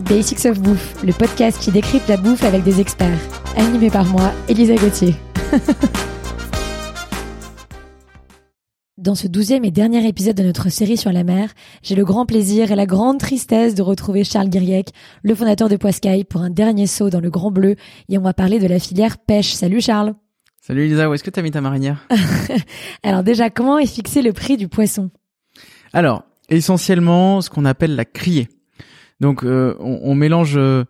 Basics of Bouffe, le podcast qui décrypte la bouffe avec des experts. Animé par moi, Elisa Gauthier. Dans ce douzième et dernier épisode de notre série sur la mer, j'ai le grand plaisir et la grande tristesse de retrouver Charles Guiriec, le fondateur de Poiscaille, pour un dernier saut dans le Grand Bleu et on va parler de la filière pêche. Salut Charles Salut Elisa, où est-ce que tu as mis ta marinière? Alors déjà, comment est fixé le prix du poisson? Alors, essentiellement, ce qu'on appelle la criée. Donc euh, on, mélange euh,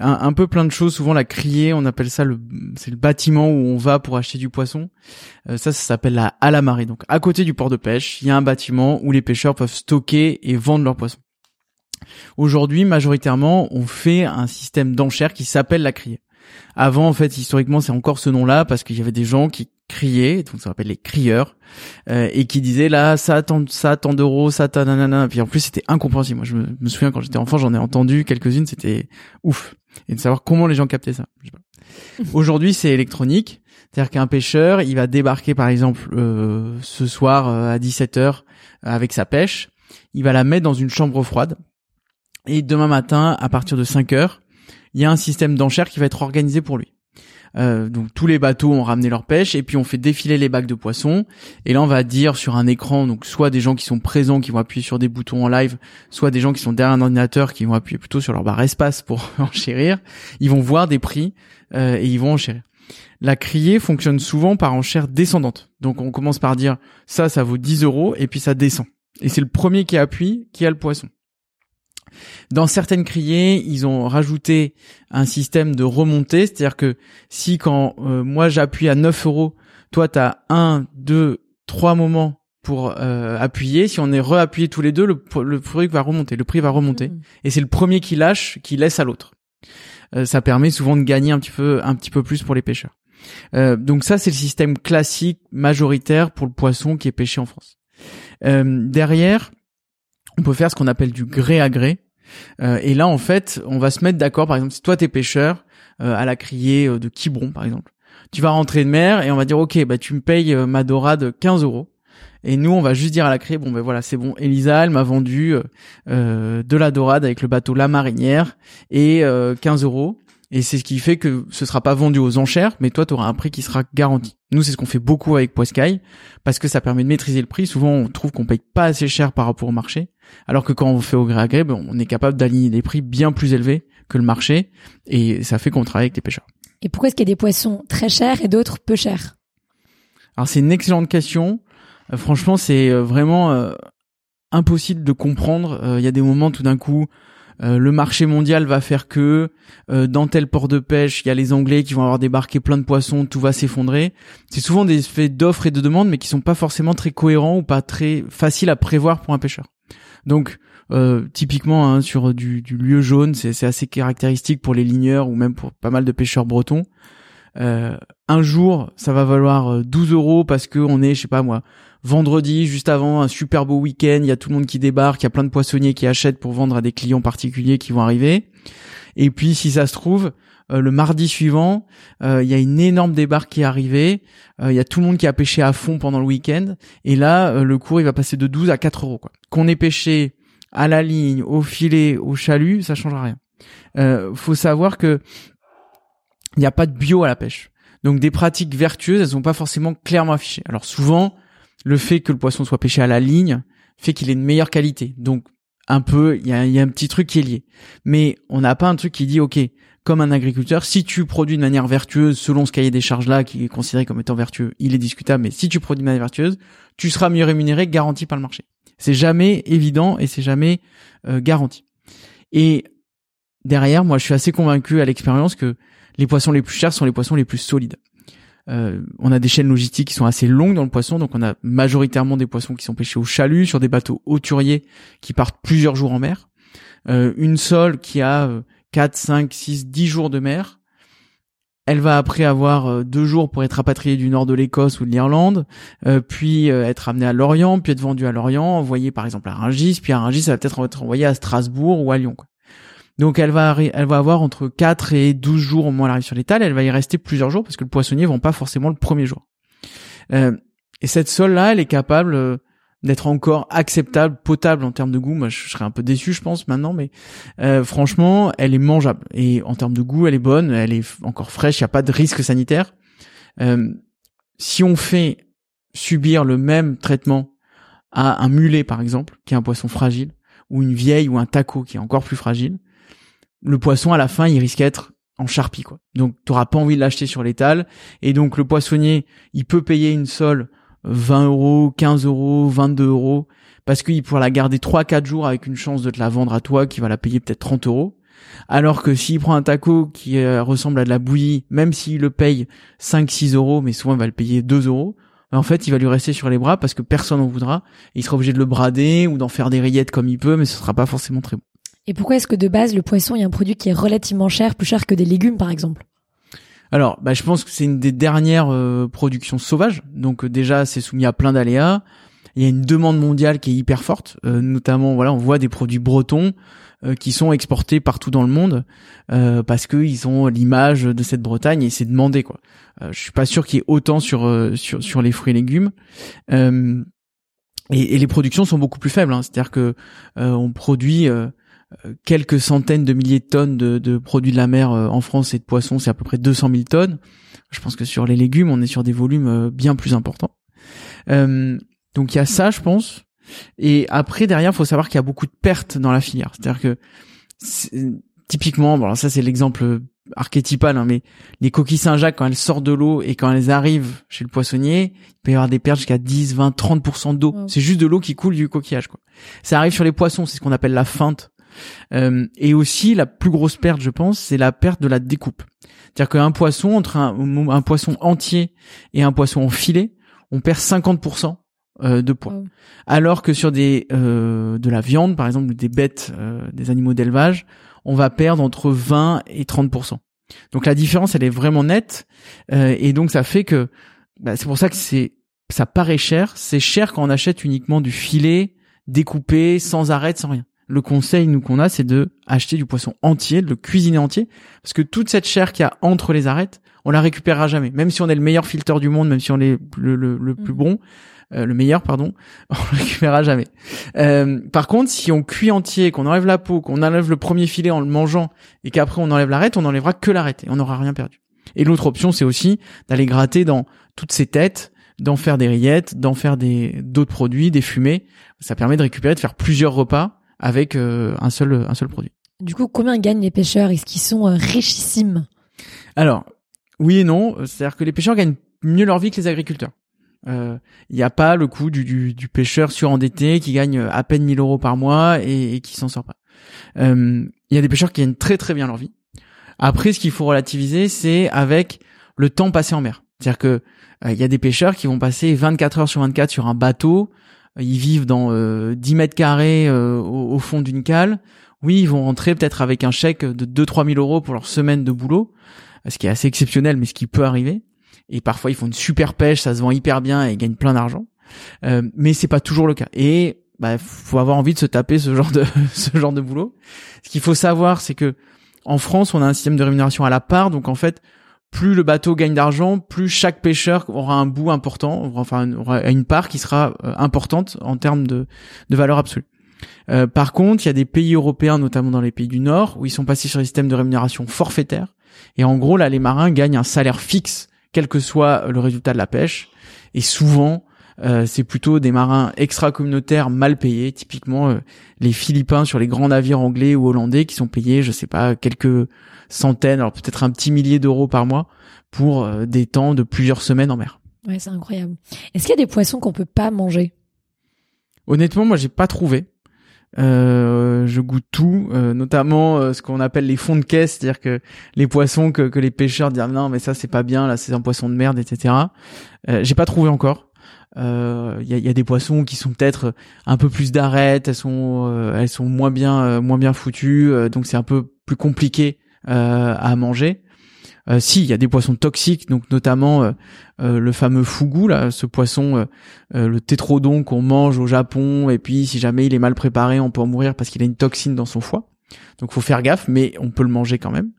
un, peu plein de choses. Souvent la criée, on appelle ça le c'est le bâtiment où on va pour acheter du poisson. Euh, ça, ça s'appelle la à la marée. Donc à côté du port de pêche, il y a un bâtiment où les pêcheurs peuvent stocker et vendre leurs poissons. Aujourd'hui, majoritairement, on fait un système d'enchères qui s'appelle la criée. Avant, en fait, historiquement, c'est encore ce nom-là parce qu'il y avait des gens qui criaient, donc ça s'appelle les crieurs, euh, et qui disaient là, ça tant, ça tant d'euros, ça tant nanana. Puis en plus, c'était incompréhensible. Moi, je me, souviens quand j'étais enfant, j'en ai entendu quelques-unes, c'était ouf. Et de savoir comment les gens captaient ça. Aujourd'hui, c'est électronique. C'est-à-dire qu'un pêcheur, il va débarquer par exemple euh, ce soir euh, à 17h avec sa pêche, il va la mettre dans une chambre froide et demain matin à partir de 5 heures, il y a un système d'enchères qui va être organisé pour lui. Euh, donc tous les bateaux ont ramené leur pêche et puis on fait défiler les bacs de poissons. Et là on va dire sur un écran donc soit des gens qui sont présents qui vont appuyer sur des boutons en live soit des gens qui sont derrière un ordinateur qui vont appuyer plutôt sur leur barre espace pour enchérir ils vont voir des prix euh, et ils vont enchérir. La criée fonctionne souvent par enchère descendante. Donc on commence par dire ça ça vaut 10 euros et puis ça descend. Et c'est le premier qui appuie qui a le poisson dans certaines criées, ils ont rajouté un système de remontée, c'est-à-dire que si quand euh, moi j'appuie à 9 euros, toi tu as 1, 2, 3 moments pour euh, appuyer, si on est reappuyé tous les deux, le, le prix va remonter, le prix va remonter. Mmh. Et c'est le premier qui lâche qui laisse à l'autre. Euh, ça permet souvent de gagner un petit peu, un petit peu plus pour les pêcheurs. donc ça, c'est le système classique majoritaire pour le poisson qui est pêché en France. derrière, on peut faire ce qu'on appelle du gré à gré. Euh, et là, en fait, on va se mettre d'accord. Par exemple, si toi t'es pêcheur euh, à la criée euh, de Quiberon, par exemple, tu vas rentrer de mer et on va dire, ok, bah tu me payes ma dorade 15 euros. Et nous, on va juste dire à la criée, bon ben voilà, c'est bon. Elisa, elle m'a vendu de la dorade avec le bateau La Marinière et 15 euros. Et c'est ce qui fait que ce sera pas vendu aux enchères, mais toi, tu auras un prix qui sera garanti. Nous, c'est ce qu'on fait beaucoup avec Poiscaille, parce que ça permet de maîtriser le prix. Souvent, on trouve qu'on paye pas assez cher par rapport au marché, alors que quand on fait au gré à gré, ben, on est capable d'aligner des prix bien plus élevés que le marché, et ça fait qu'on travaille avec les pêcheurs. Et pourquoi est-ce qu'il y a des poissons très chers et d'autres peu chers? Alors, c'est une excellente question. Euh, franchement, c'est euh, vraiment euh, impossible de comprendre. Il y a des moments, tout d'un coup, euh, le marché mondial va faire que euh, dans tel port de pêche, il y a les Anglais qui vont avoir débarqué plein de poissons, tout va s'effondrer. C'est souvent des effets d'offres et de demandes, mais qui sont pas forcément très cohérents ou pas très faciles à prévoir pour un pêcheur. Donc euh, typiquement hein, sur du, du, lieu jaune, c'est assez caractéristique pour les ligneurs ou même pour pas mal de pêcheurs bretons. un jour, ça va valoir 12 euros parce que on est, je sais pas moi, vendredi, juste avant un super beau week-end, il y a tout le monde qui débarque, il y a plein de poissonniers qui achètent pour vendre à des clients particuliers qui vont arriver. Et puis, si ça se trouve, euh, le mardi suivant, euh, il y a une énorme débarque qui est arrivée. Euh, il y a tout le monde qui a pêché à fond pendant le week-end. Et là, le cours, il va passer de 12 à 4 euros. Qu'on ait pêché à la ligne, au filet, au chalut, ça changera rien. faut savoir que il n'y a pas de bio à la pêche. Donc des pratiques vertueuses, elles sont pas forcément clairement affichées. Alors souvent, le fait que le poisson soit pêché à la ligne fait qu'il est de meilleure qualité. Donc un peu, il y a, un petit truc qui est lié. Mais on n'a pas un truc qui dit, ok, comme un agriculteur, si tu produis de manière vertueuse, selon ce cahier des charges là, qui est considéré comme étant vertueux, il est discutable, mais si tu produis de manière vertueuse, tu seras mieux rémunéré, garanti par le marché. C'est jamais évident et c'est jamais euh, garanti. Et derrière, moi, je suis assez convaincu à l'expérience que les poissons les plus chers sont les poissons les plus solides. Euh, on a des chaînes logistiques qui sont assez longues dans le poisson, donc on a majoritairement des poissons qui sont pêchés au chalut sur des bateaux hauturiers qui partent plusieurs jours en mer. Euh, une sole qui a 4, 5, 6, 10 jours de mer. Elle va après avoir euh, deux jours pour être rapatriée du nord de l'Écosse ou de l'Irlande, puis être amenée à Lorient, puis être vendue à Lorient, envoyée par exemple à Rungis, puis à Rungis ça va peut-être être envoyé à Strasbourg ou à Lyon. Donc elle va elle va avoir entre 4 et 12 jours au moins elle arrive sur l'étal, elle va y rester plusieurs jours parce que le poissonnier vend pas forcément le premier jour. Euh, et cette sole là, elle est capable euh, d'être encore acceptable, potable en termes de goût. Moi, je serais un peu déçu, je pense, maintenant, mais euh, franchement, elle est mangeable. Et en termes de goût, elle est bonne, elle est encore fraîche, il n'y a pas de risque sanitaire. Si on fait subir le même traitement à un mulet, par exemple, qui est un poisson fragile, ou une vieille ou un taco qui est encore plus fragile, le poisson, à la fin, il risque d'être en charpie, quoi. Donc, tu n'auras pas envie de l'acheter sur l'étal. Et donc, le poissonnier, il peut payer une sole 20 euros, 15 euros, 22 euros, parce qu'il pourra la garder 3-4 jours avec une chance de te la vendre à toi qui va la payer peut-être 30 euros. Alors que s'il prend un taco qui euh, ressemble à de la bouillie, même s'il le paye 5-6 euros, mais souvent il va le payer 2 euros, en fait il va lui rester sur les bras parce que personne n'en voudra. il sera obligé de le brader ou d'en faire des rillettes comme il peut, mais ce sera pas forcément très bon. Et pourquoi est-ce que de base le poisson est un produit qui est relativement cher, plus cher que des légumes par exemple? Alors, bah, je pense que c'est une des dernières euh, productions sauvages. Donc euh, déjà, c'est soumis à plein d'aléas. Il y a une demande mondiale qui est hyper forte, euh, notamment voilà, on voit des produits bretons qui sont exportés partout dans le monde parce qu'ils ont l'image de cette Bretagne et c'est demandé quoi. je suis pas sûr qu'il y ait autant sur sur sur les fruits et légumes. Et, et, les productions sont beaucoup plus faibles. Hein. C'est-à-dire que on produit quelques centaines de milliers de tonnes de, produits de la mer euh, en France et de poissons, c'est à peu près 200 000 tonnes. Je pense que sur les légumes, on est sur des volumes euh, bien plus importants. Euh, donc il y a ça, je pense. Et après, derrière, il faut savoir qu'il y a beaucoup de pertes dans la filière. C'est-à-dire que typiquement, bon, alors ça c'est l'exemple archétypal, hein, mais les coquilles Saint-Jacques, quand elles sortent de l'eau et quand elles arrivent chez le poissonnier, il peut y avoir des pertes jusqu'à 10, 20, 30% d'eau. C'est juste de l'eau qui coule du coquillage. Quoi. Ça arrive sur les poissons, c'est ce qu'on appelle la feinte. Euh, et aussi la plus grosse perte, je pense, c'est la perte de la découpe. C'est-à-dire qu'un poisson entre un, poisson entier et un poisson en filet, on perd 50% euh, de poids. Alors que sur des euh, de la viande, par exemple, des bêtes, des animaux d'élevage, on va perdre entre 20 et 30%. Donc la différence, elle est vraiment nette, et donc ça fait que bah, c'est pour ça que c'est ça paraît cher. C'est cher quand on achète uniquement du filet découpé, sans arrêt, sans rien le conseil nous qu'on a, c'est de acheter du poisson entier, de le cuisiner entier, parce que toute cette chair qu'il y a entre les arêtes, on la récupérera jamais. Même si on est le meilleur filtre du monde, même si on est le, le, plus mhm. bon, euh, le meilleur, pardon, on le récupérera jamais. Euh, par contre, si on cuit entier, qu'on enlève la peau, qu'on enlève le premier filet en le mangeant, et qu'après on enlève l'arête, on n'enlèvera que l'arête, et on n'aura rien perdu. Et l'autre option, c'est aussi d'aller gratter dans toutes ces têtes, d'en faire des rillettes, d'en faire des d'autres produits, des fumées. Ça permet de récupérer, de faire plusieurs repas avec euh, un seul un seul produit. Du coup, combien gagnent les pêcheurs? Est-ce qu'ils sont euh, richissimes? Alors, oui et non. C'est-à-dire que les pêcheurs gagnent mieux leur vie que les agriculteurs. Il euh, n'y a pas le coût du, du, du, pêcheur surendetté qui gagne à peine 1000 euros par mois et, et qui s'en sort pas. Il y a des pêcheurs qui gagnent très très bien leur vie. Après, ce qu'il faut relativiser, c'est avec le temps passé en mer. C'est-à-dire que il y a des pêcheurs qui vont passer 24 heures sur 24 sur un bateau ils vivent dans 10 euh, mètres carrés euh, au, fond d'une cale. Oui, ils vont rentrer peut-être avec un chèque de 2-3 000 euros pour leur semaine de boulot, ce qui est assez exceptionnel, mais ce qui peut arriver. Et parfois, ils font une super pêche, ça se vend hyper bien et ils gagnent plein d'argent. Euh, mais c'est pas toujours le cas. Et bah, faut avoir envie de se taper ce genre de ce genre de boulot. Ce qu'il faut savoir, c'est que en France, on a un système de rémunération à la part, donc en fait, plus le bateau gagne d'argent, plus chaque pêcheur aura un bout important, enfin une part qui sera euh, importante en termes de, valeur absolue. Euh, par contre, il y a des pays européens, notamment dans les pays du Nord, où ils sont passés sur des systèmes de rémunération forfaitaire. Et en gros, là, les marins gagnent un salaire fixe, quel que soit le résultat de la pêche. Et souvent, euh, c'est plutôt des marins extra-communautaires mal payés, typiquement les Philippins sur les grands navires anglais ou hollandais qui sont payés, je sais pas, quelques centaines, alors peut-être un petit millier d'euros par mois pour euh, des temps de plusieurs semaines en mer. Ouais, c'est incroyable. Est-ce qu'il y a des poissons qu'on peut pas manger? Honnêtement, moi, j'ai pas trouvé. Euh, je goûte tout, euh, notamment ce qu'on appelle les fonds de caisse, c'est-à-dire que les poissons que, que les pêcheurs disent non mais ça c'est pas bien, là c'est un poisson de merde, etc. j'ai pas trouvé encore. Il y, a, y, a, des poissons qui sont peut-être un peu plus d'arêtes, elles sont elles sont moins bien moins bien foutues, donc c'est un peu plus compliqué euh, à manger. Euh, si, il y a des poissons toxiques, donc notamment euh, le fameux fugu, là, ce poisson, le tétrodon qu'on mange au Japon, et puis si jamais il est mal préparé, on peut en mourir parce qu'il a une toxine dans son foie. Donc faut faire gaffe, mais on peut le manger quand même.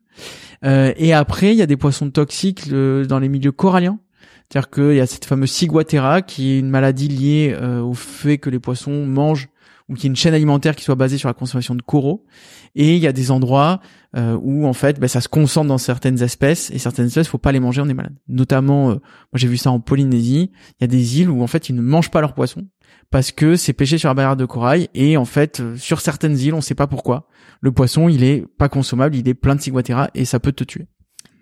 et après, il y a des poissons toxiques dans les milieux coralliens. C'est-à-dire qu'il y a cette fameuse ciguatera qui est une maladie liée euh, au fait que les poissons mangent ou qu'il y ait une chaîne alimentaire qui soit basée sur la consommation de coraux. Et il y a des endroits euh, où en fait bah, ça se concentre dans certaines espèces et certaines espèces faut pas les manger on est malade. Notamment, moi j'ai vu ça en Polynésie, il y a des îles où en fait ils ne mangent pas leurs poissons parce que c'est pêché sur la barrière de corail et en fait sur certaines îles on sait pas pourquoi le poisson il est pas consommable, il est plein de ciguatera et ça peut te tuer.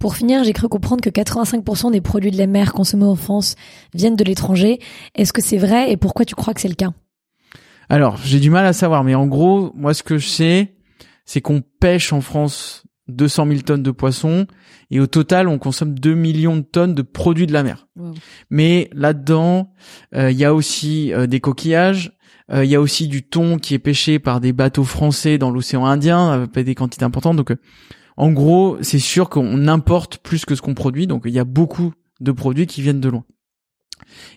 Pour finir, j'ai cru comprendre que 85% des produits de la mer consommés en France viennent de l'étranger. Est-ce que c'est vrai et pourquoi tu crois que c'est le cas? Alors, j'ai du mal à savoir, mais en gros, moi ce que je sais, c'est qu'on pêche en France 200 000 tonnes de poissons et au total on consomme 2 millions de tonnes de produits de la mer. Mais là-dedans, euh, il y a aussi euh, des coquillages, euh, il y a aussi du thon qui est pêché par des bateaux français dans l'océan Indien avec des quantités importantes. Donc en gros, c'est sûr qu'on importe plus que ce qu'on produit, donc il y a beaucoup de produits qui viennent de loin.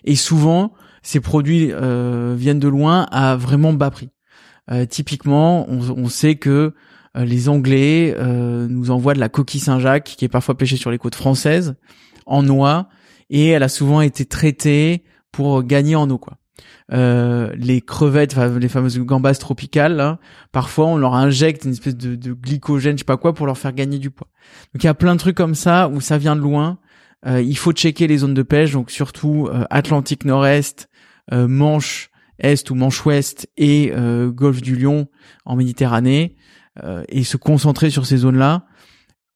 Et souvent, ces produits euh, viennent de loin à vraiment bas prix. Euh, typiquement, on, sait que euh, les Anglais nous envoient de la coquille Saint-Jacques, qui est parfois pêchée sur les côtes françaises, en noix, et elle a souvent été traitée pour gagner en eau, quoi. Euh, les crevettes, les fameuses gambas tropicales, parfois on leur injecte une espèce de, de, glycogène, je sais pas quoi, pour leur faire gagner du poids. Donc il y a plein de trucs comme ça où ça vient de loin. Euh, il faut checker les zones de pêche, donc surtout euh, Atlantique Nord-Est, Manche Est ou Manche Ouest et Golfe du Lion en Méditerranée, et se concentrer sur ces zones-là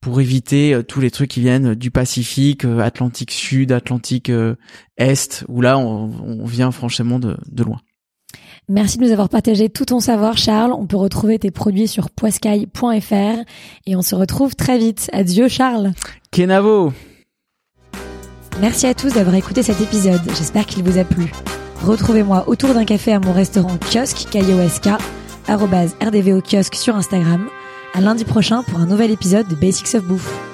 pour éviter euh, tous les trucs qui viennent du Pacifique, euh, Atlantique Sud, Atlantique euh, Est, où là on, vient franchement de, loin. Merci de nous avoir partagé tout ton savoir, Charles. On peut retrouver tes produits sur poiscaille.fr et on se retrouve très vite. Adieu, Charles. Kenavo. Merci à tous d'avoir écouté cet épisode. J'espère qu'il vous a plu. Retrouvez-moi autour d'un café à mon restaurant kiosque, K-I-O-S-K, rdvo kiosque sur Instagram à lundi prochain pour un nouvel épisode de Basics of Bouffe.